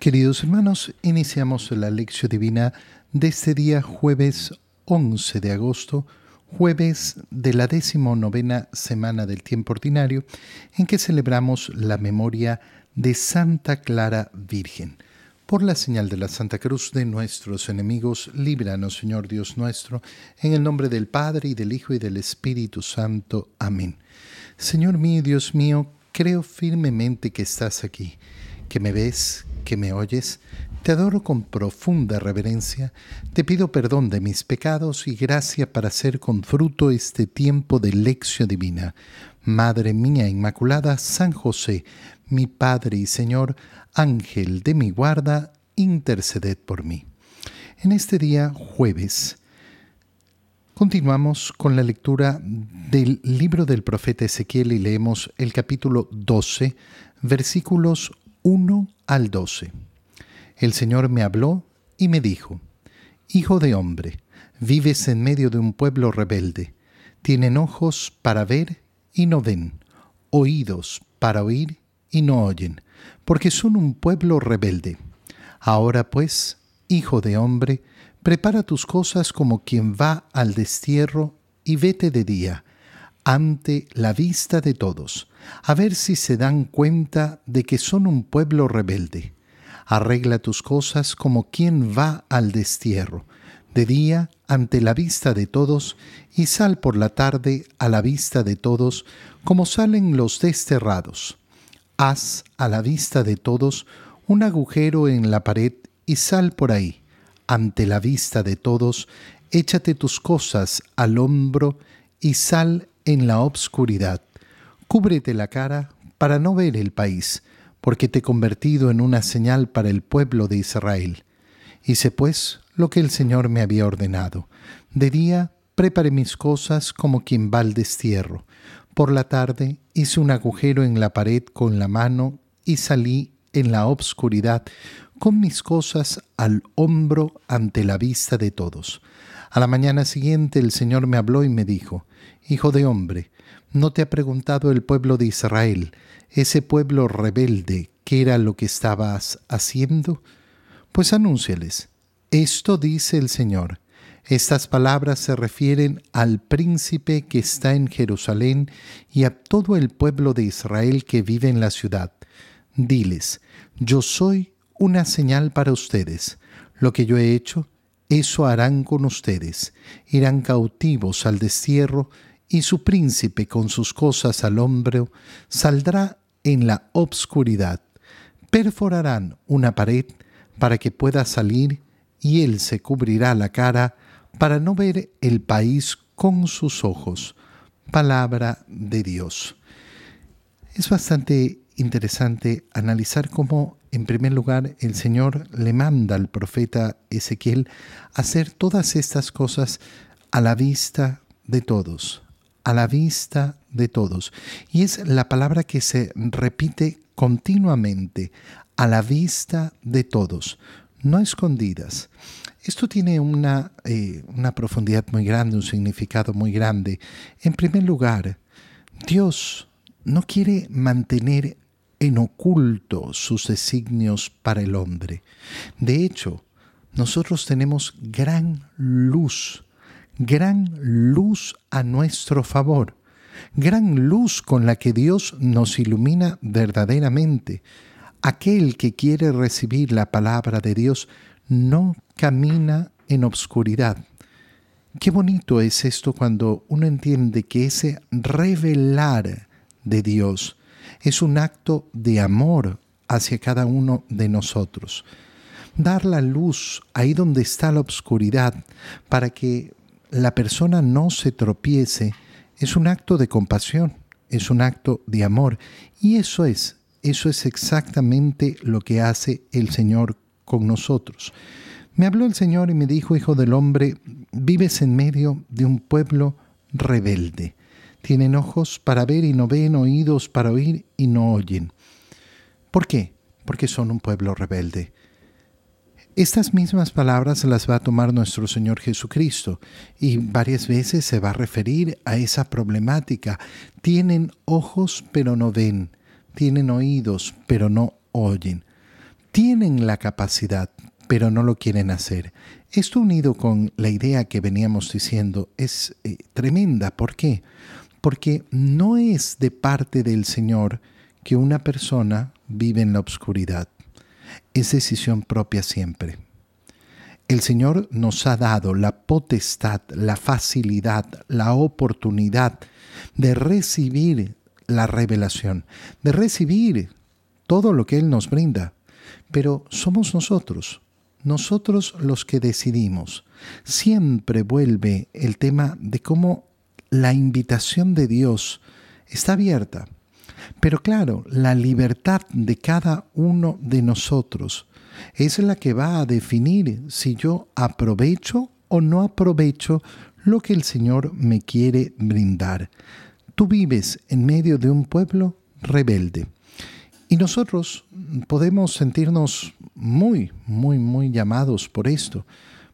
Queridos hermanos, iniciamos la lección divina de este día jueves 11 de agosto, jueves de la decimonovena semana del tiempo ordinario, en que celebramos la memoria de Santa Clara Virgen. Por la señal de la Santa Cruz de nuestros enemigos, líbranos, Señor Dios nuestro, en el nombre del Padre y del Hijo y del Espíritu Santo. Amén. Señor mío, Dios mío, creo firmemente que estás aquí, que me ves, que me oyes, te adoro con profunda reverencia, te pido perdón de mis pecados y gracia para hacer con fruto este tiempo de lección divina. Madre mía Inmaculada, San José, mi Padre y Señor, Ángel de mi guarda, interceded por mí. En este día jueves, continuamos con la lectura del libro del profeta Ezequiel y leemos el capítulo 12, versículos 1 al 12. El Señor me habló y me dijo, Hijo de hombre, vives en medio de un pueblo rebelde. Tienen ojos para ver y no ven, oídos para oír y no oyen, porque son un pueblo rebelde. Ahora pues, hijo de hombre, prepara tus cosas como quien va al destierro y vete de día, ante la vista de todos, a ver si se dan cuenta de que son un pueblo rebelde. Arregla tus cosas como quien va al destierro, de día ante la vista de todos, y sal por la tarde a la vista de todos, como salen los desterrados. Haz a la vista de todos un agujero en la pared y sal por ahí. Ante la vista de todos, échate tus cosas al hombro y sal en la obscuridad. Cúbrete la cara para no ver el país, porque te he convertido en una señal para el pueblo de Israel. Hice pues lo que el Señor me había ordenado. De día preparé mis cosas como quien va al destierro. Por la tarde hice un agujero en la pared con la mano y salí en la obscuridad con mis cosas al hombro ante la vista de todos. A la mañana siguiente el Señor me habló y me dijo, Hijo de hombre, ¿no te ha preguntado el pueblo de Israel, ese pueblo rebelde, qué era lo que estabas haciendo? Pues anúnciales, esto dice el Señor. Estas palabras se refieren al príncipe que está en Jerusalén y a todo el pueblo de Israel que vive en la ciudad. Diles, yo soy una señal para ustedes. Lo que yo he hecho, eso harán con ustedes. Irán cautivos al destierro y su príncipe con sus cosas al hombro saldrá en la obscuridad. Perforarán una pared para que pueda salir y él se cubrirá la cara para no ver el país con sus ojos. Palabra de Dios. Es bastante interesante analizar cómo, en primer lugar, el Señor le manda al profeta Ezequiel hacer todas estas cosas a la vista de todos, a la vista de todos. Y es la palabra que se repite continuamente, a la vista de todos, no escondidas. Esto tiene una, eh, una profundidad muy grande, un significado muy grande. En primer lugar, Dios no quiere mantener en oculto sus designios para el hombre. De hecho, nosotros tenemos gran luz gran luz a nuestro favor, gran luz con la que Dios nos ilumina verdaderamente. Aquel que quiere recibir la palabra de Dios no camina en obscuridad. Qué bonito es esto cuando uno entiende que ese revelar de Dios es un acto de amor hacia cada uno de nosotros. Dar la luz ahí donde está la obscuridad para que la persona no se tropiece es un acto de compasión, es un acto de amor. Y eso es, eso es exactamente lo que hace el Señor con nosotros. Me habló el Señor y me dijo, Hijo del hombre, vives en medio de un pueblo rebelde. Tienen ojos para ver y no ven, oídos para oír y no oyen. ¿Por qué? Porque son un pueblo rebelde. Estas mismas palabras las va a tomar nuestro Señor Jesucristo y varias veces se va a referir a esa problemática. Tienen ojos pero no ven, tienen oídos pero no oyen. tienen la capacidad, pero no lo quieren hacer. Esto unido con la idea que veníamos diciendo es eh, tremenda. ¿Por qué? Porque no es de parte del Señor que una persona vive en la oscuridad. Es decisión propia siempre. El Señor nos ha dado la potestad, la facilidad, la oportunidad de recibir la revelación, de recibir todo lo que Él nos brinda. Pero somos nosotros, nosotros los que decidimos. Siempre vuelve el tema de cómo la invitación de Dios está abierta. Pero claro, la libertad de cada uno de nosotros es la que va a definir si yo aprovecho o no aprovecho lo que el Señor me quiere brindar. Tú vives en medio de un pueblo rebelde. Y nosotros podemos sentirnos muy, muy, muy llamados por esto,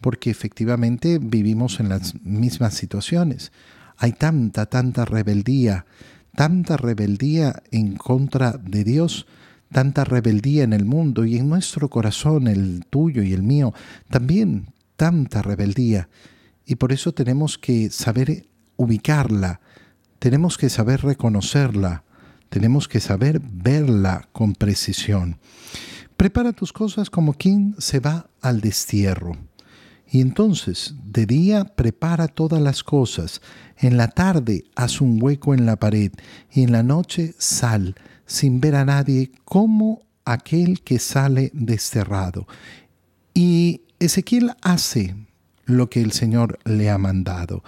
porque efectivamente vivimos en las mismas situaciones. Hay tanta, tanta rebeldía, tanta rebeldía en contra de Dios, tanta rebeldía en el mundo y en nuestro corazón, el tuyo y el mío, también tanta rebeldía. Y por eso tenemos que saber ubicarla, tenemos que saber reconocerla, tenemos que saber verla con precisión. Prepara tus cosas como quien se va al destierro. Y entonces, de día prepara todas las cosas, en la tarde haz un hueco en la pared, y en la noche sal, sin ver a nadie, como aquel que sale desterrado. Y Ezequiel hace lo que el Señor le ha mandado.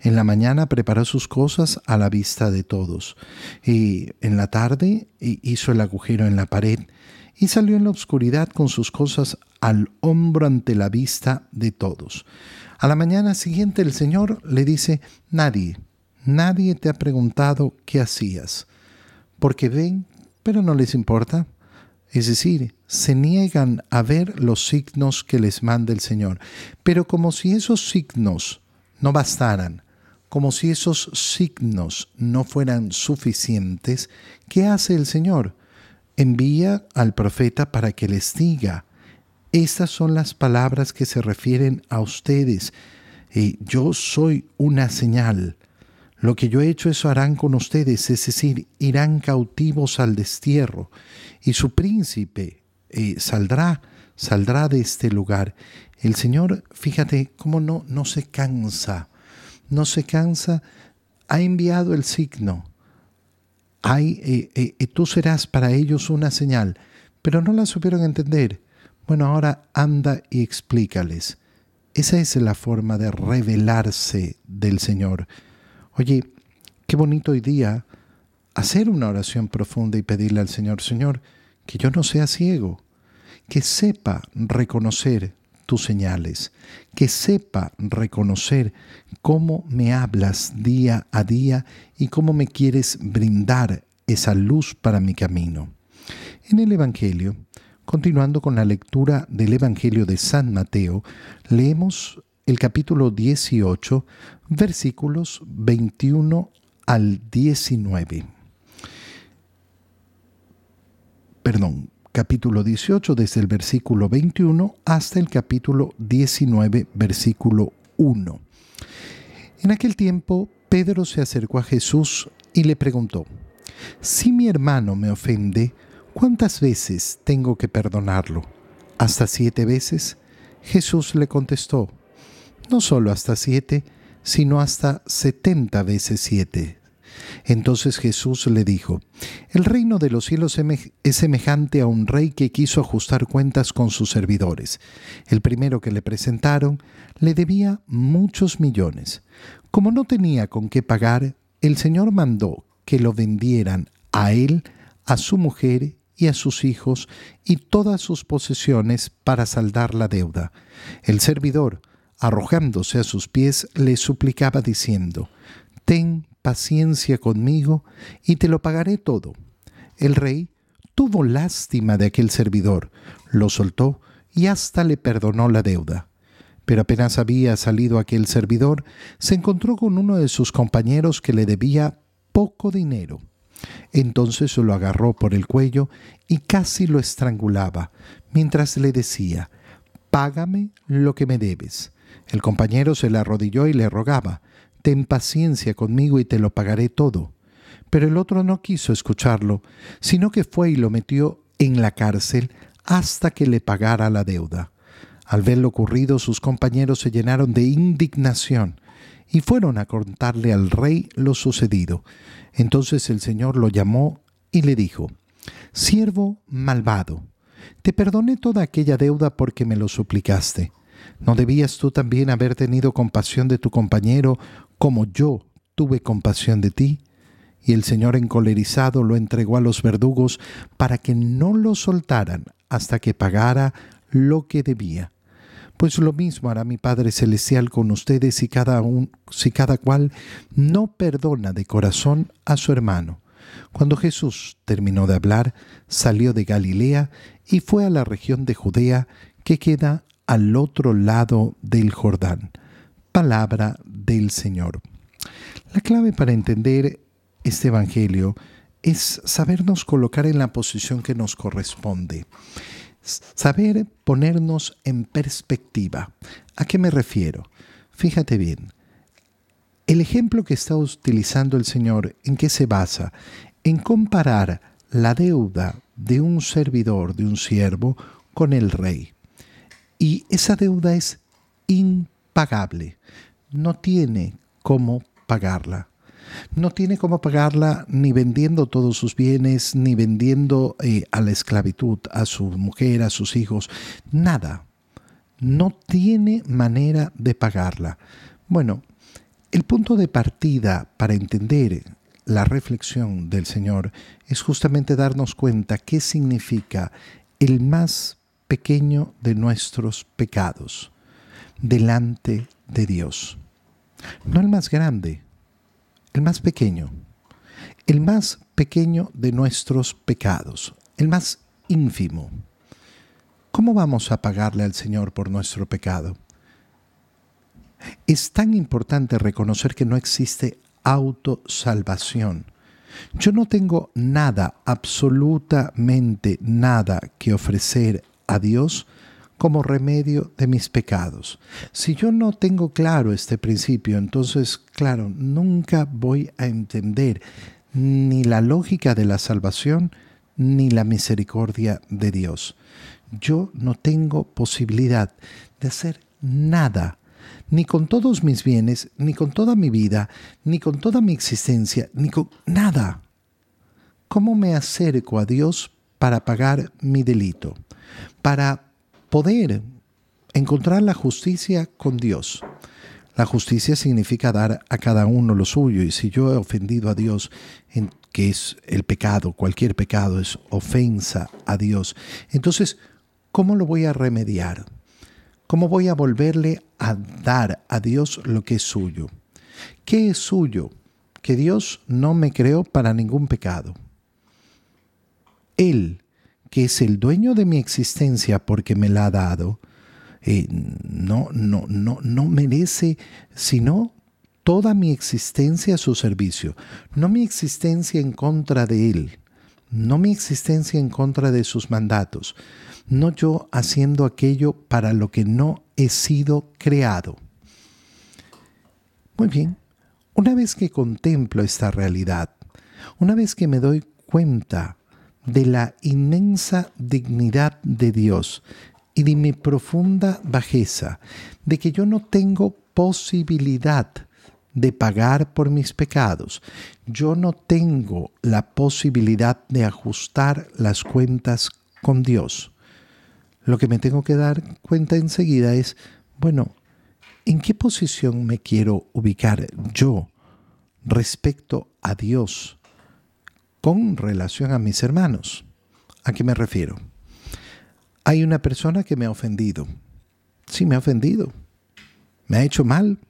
En la mañana preparó sus cosas a la vista de todos. Y en la tarde hizo el agujero en la pared y salió en la oscuridad con sus cosas al hombro ante la vista de todos. A la mañana siguiente el Señor le dice, nadie, nadie te ha preguntado qué hacías porque ven, pero no les importa. Es decir, se niegan a ver los signos que les manda el Señor. Pero como si esos signos no bastaran, como si esos signos no fueran suficientes, ¿qué hace el Señor? Envía al profeta para que les diga, estas son las palabras que se refieren a ustedes. y yo soy una señal. Lo que yo he hecho, eso harán con ustedes, es decir, irán cautivos al destierro, y su príncipe eh, saldrá, saldrá de este lugar. El Señor, fíjate cómo no, no se cansa, no se cansa, ha enviado el signo. Hay, eh, eh, tú serás para ellos una señal, pero no la supieron entender. Bueno, ahora anda y explícales. Esa es la forma de revelarse del Señor. Oye, qué bonito hoy día hacer una oración profunda y pedirle al Señor, Señor, que yo no sea ciego, que sepa reconocer tus señales, que sepa reconocer cómo me hablas día a día y cómo me quieres brindar esa luz para mi camino. En el Evangelio, continuando con la lectura del Evangelio de San Mateo, leemos el capítulo 18, versículos 21 al 19. Perdón, capítulo 18 desde el versículo 21 hasta el capítulo 19, versículo 1. En aquel tiempo, Pedro se acercó a Jesús y le preguntó, Si mi hermano me ofende, ¿cuántas veces tengo que perdonarlo? ¿Hasta siete veces? Jesús le contestó, no solo hasta siete, sino hasta setenta veces siete. Entonces Jesús le dijo, El reino de los cielos es semejante a un rey que quiso ajustar cuentas con sus servidores. El primero que le presentaron le debía muchos millones. Como no tenía con qué pagar, el Señor mandó que lo vendieran a él, a su mujer y a sus hijos y todas sus posesiones para saldar la deuda. El servidor, arrojándose a sus pies, le suplicaba diciendo, Ten paciencia conmigo y te lo pagaré todo. El rey tuvo lástima de aquel servidor, lo soltó y hasta le perdonó la deuda. Pero apenas había salido aquel servidor, se encontró con uno de sus compañeros que le debía poco dinero. Entonces lo agarró por el cuello y casi lo estrangulaba, mientras le decía, Págame lo que me debes. El compañero se le arrodilló y le rogaba, Ten paciencia conmigo y te lo pagaré todo. Pero el otro no quiso escucharlo, sino que fue y lo metió en la cárcel hasta que le pagara la deuda. Al ver lo ocurrido, sus compañeros se llenaron de indignación y fueron a contarle al rey lo sucedido. Entonces el Señor lo llamó y le dijo, Siervo malvado, te perdoné toda aquella deuda porque me lo suplicaste. ¿No debías tú también haber tenido compasión de tu compañero como yo tuve compasión de ti? Y el Señor encolerizado lo entregó a los verdugos para que no lo soltaran hasta que pagara lo que debía. Pues lo mismo hará mi Padre Celestial con ustedes si cada, un, si cada cual no perdona de corazón a su hermano. Cuando Jesús terminó de hablar, salió de Galilea y fue a la región de Judea que queda al otro lado del Jordán. Palabra del Señor. La clave para entender este Evangelio es sabernos colocar en la posición que nos corresponde. Saber ponernos en perspectiva. ¿A qué me refiero? Fíjate bien. El ejemplo que está utilizando el Señor, ¿en qué se basa? En comparar la deuda de un servidor, de un siervo, con el rey. Y esa deuda es impagable. No tiene cómo pagarla no tiene cómo pagarla ni vendiendo todos sus bienes, ni vendiendo eh, a la esclavitud, a su mujer, a sus hijos, nada. No tiene manera de pagarla. Bueno, el punto de partida para entender la reflexión del Señor es justamente darnos cuenta qué significa el más pequeño de nuestros pecados delante de Dios. No el más grande, el más pequeño, el más pequeño de nuestros pecados, el más ínfimo. ¿Cómo vamos a pagarle al Señor por nuestro pecado? Es tan importante reconocer que no existe autosalvación. Yo no tengo nada, absolutamente nada que ofrecer a Dios como remedio de mis pecados. Si yo no tengo claro este principio, entonces, claro, nunca voy a entender ni la lógica de la salvación ni la misericordia de Dios. Yo no tengo posibilidad de hacer nada, ni con todos mis bienes, ni con toda mi vida, ni con toda mi existencia, ni con nada. ¿Cómo me acerco a Dios para pagar mi delito? Para poder encontrar la justicia con Dios. La justicia significa dar a cada uno lo suyo y si yo he ofendido a Dios, en, que es el pecado, cualquier pecado es ofensa a Dios, entonces, ¿cómo lo voy a remediar? ¿Cómo voy a volverle a dar a Dios lo que es suyo? ¿Qué es suyo? Que Dios no me creó para ningún pecado. Él que es el dueño de mi existencia porque me la ha dado, eh, no, no, no, no merece sino toda mi existencia a su servicio, no mi existencia en contra de Él, no mi existencia en contra de sus mandatos, no yo haciendo aquello para lo que no he sido creado. Muy bien, una vez que contemplo esta realidad, una vez que me doy cuenta de la inmensa dignidad de Dios y de mi profunda bajeza, de que yo no tengo posibilidad de pagar por mis pecados. Yo no tengo la posibilidad de ajustar las cuentas con Dios. Lo que me tengo que dar cuenta enseguida es, bueno, ¿en qué posición me quiero ubicar yo respecto a Dios? Con relación a mis hermanos. ¿A qué me refiero? Hay una persona que me ha ofendido. Sí, me ha ofendido. Me ha hecho mal.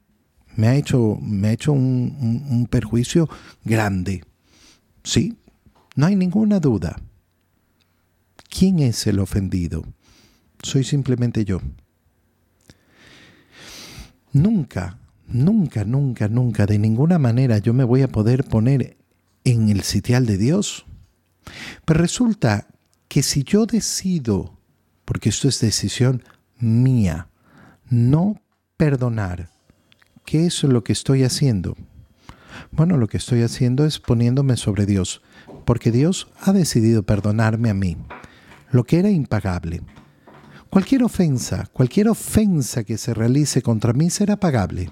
Me ha hecho, me ha hecho un, un perjuicio grande. Sí, no hay ninguna duda. ¿Quién es el ofendido? Soy simplemente yo. Nunca, nunca, nunca, nunca, de ninguna manera yo me voy a poder poner en el sitial de Dios. Pero resulta que si yo decido, porque esto es decisión mía, no perdonar, ¿qué es lo que estoy haciendo? Bueno, lo que estoy haciendo es poniéndome sobre Dios, porque Dios ha decidido perdonarme a mí, lo que era impagable. Cualquier ofensa, cualquier ofensa que se realice contra mí será pagable.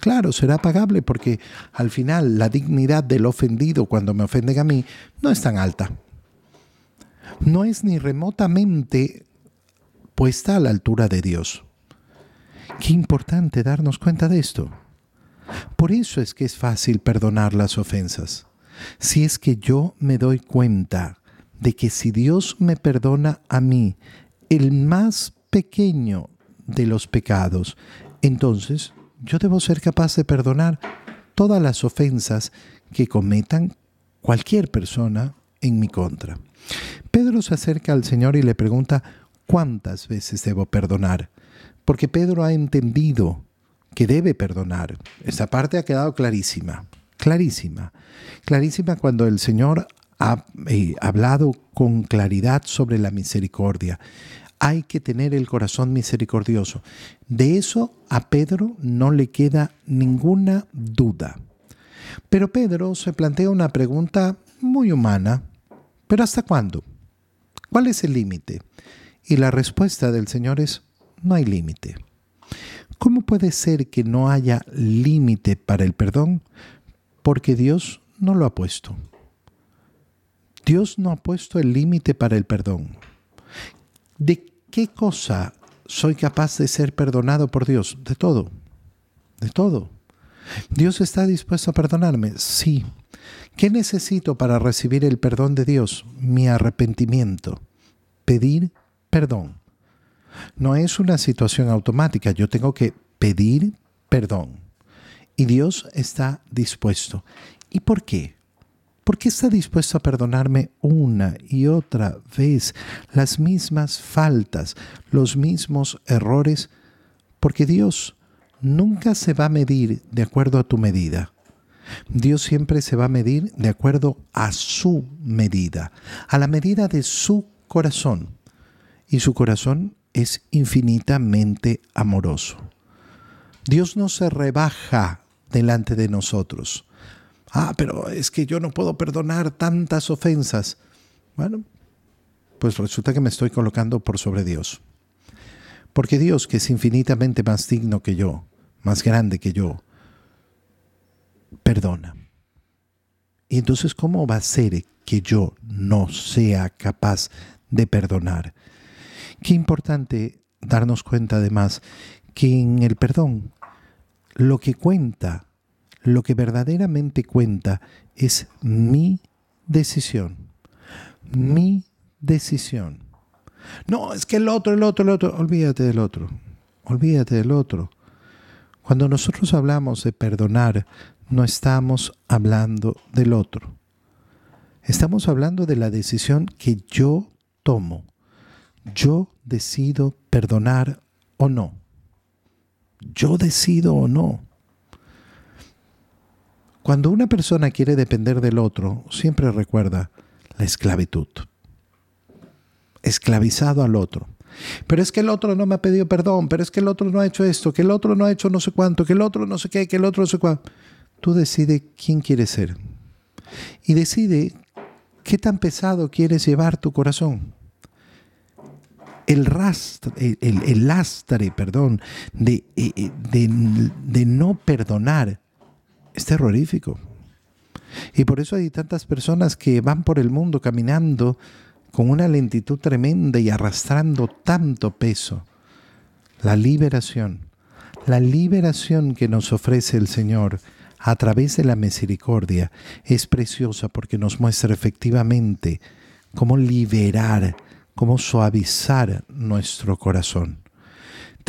Claro, será pagable porque al final la dignidad del ofendido cuando me ofenden a mí no es tan alta. No es ni remotamente puesta a la altura de Dios. Qué importante darnos cuenta de esto. Por eso es que es fácil perdonar las ofensas. Si es que yo me doy cuenta de que si Dios me perdona a mí el más pequeño de los pecados, entonces yo debo ser capaz de perdonar todas las ofensas que cometan cualquier persona en mi contra. Pedro se acerca al Señor y le pregunta, ¿cuántas veces debo perdonar? Porque Pedro ha entendido que debe perdonar. Esta parte ha quedado clarísima, clarísima, clarísima cuando el Señor ha eh, hablado con claridad sobre la misericordia. Hay que tener el corazón misericordioso. De eso a Pedro no le queda ninguna duda. Pero Pedro se plantea una pregunta muy humana. ¿Pero hasta cuándo? ¿Cuál es el límite? Y la respuesta del Señor es, no hay límite. ¿Cómo puede ser que no haya límite para el perdón? Porque Dios no lo ha puesto. Dios no ha puesto el límite para el perdón. ¿De qué cosa soy capaz de ser perdonado por Dios? De todo. De todo. ¿Dios está dispuesto a perdonarme? Sí. ¿Qué necesito para recibir el perdón de Dios? Mi arrepentimiento. Pedir perdón. No es una situación automática, yo tengo que pedir perdón. Y Dios está dispuesto. ¿Y por qué? ¿Por qué está dispuesto a perdonarme una y otra vez las mismas faltas, los mismos errores? Porque Dios nunca se va a medir de acuerdo a tu medida. Dios siempre se va a medir de acuerdo a su medida, a la medida de su corazón. Y su corazón es infinitamente amoroso. Dios no se rebaja delante de nosotros. Ah, pero es que yo no puedo perdonar tantas ofensas. Bueno, pues resulta que me estoy colocando por sobre Dios. Porque Dios, que es infinitamente más digno que yo, más grande que yo, perdona. Y entonces, ¿cómo va a ser que yo no sea capaz de perdonar? Qué importante darnos cuenta además que en el perdón lo que cuenta, lo que verdaderamente cuenta es mi decisión. Mi decisión. No, es que el otro, el otro, el otro, olvídate del otro. Olvídate del otro. Cuando nosotros hablamos de perdonar, no estamos hablando del otro. Estamos hablando de la decisión que yo tomo yo decido perdonar o no. Yo decido o no. Cuando una persona quiere depender del otro, siempre recuerda la esclavitud. Esclavizado al otro. Pero es que el otro no me ha pedido perdón, pero es que el otro no ha hecho esto, que el otro no ha hecho no sé cuánto, que el otro no sé qué, que el otro no sé cuánto. Tú decides quién quieres ser. Y decide qué tan pesado quieres llevar tu corazón el, lastre perdón, de, eh, eh, no perdonar es terrorífico. Y por eso hay tantas personas que van por el mundo caminando con una lentitud tremenda y arrastrando tanto peso. La liberación, la liberación que nos ofrece el Señor a través de la misericordia es preciosa porque nos muestra efectivamente cómo liberar cómo suavizar nuestro corazón.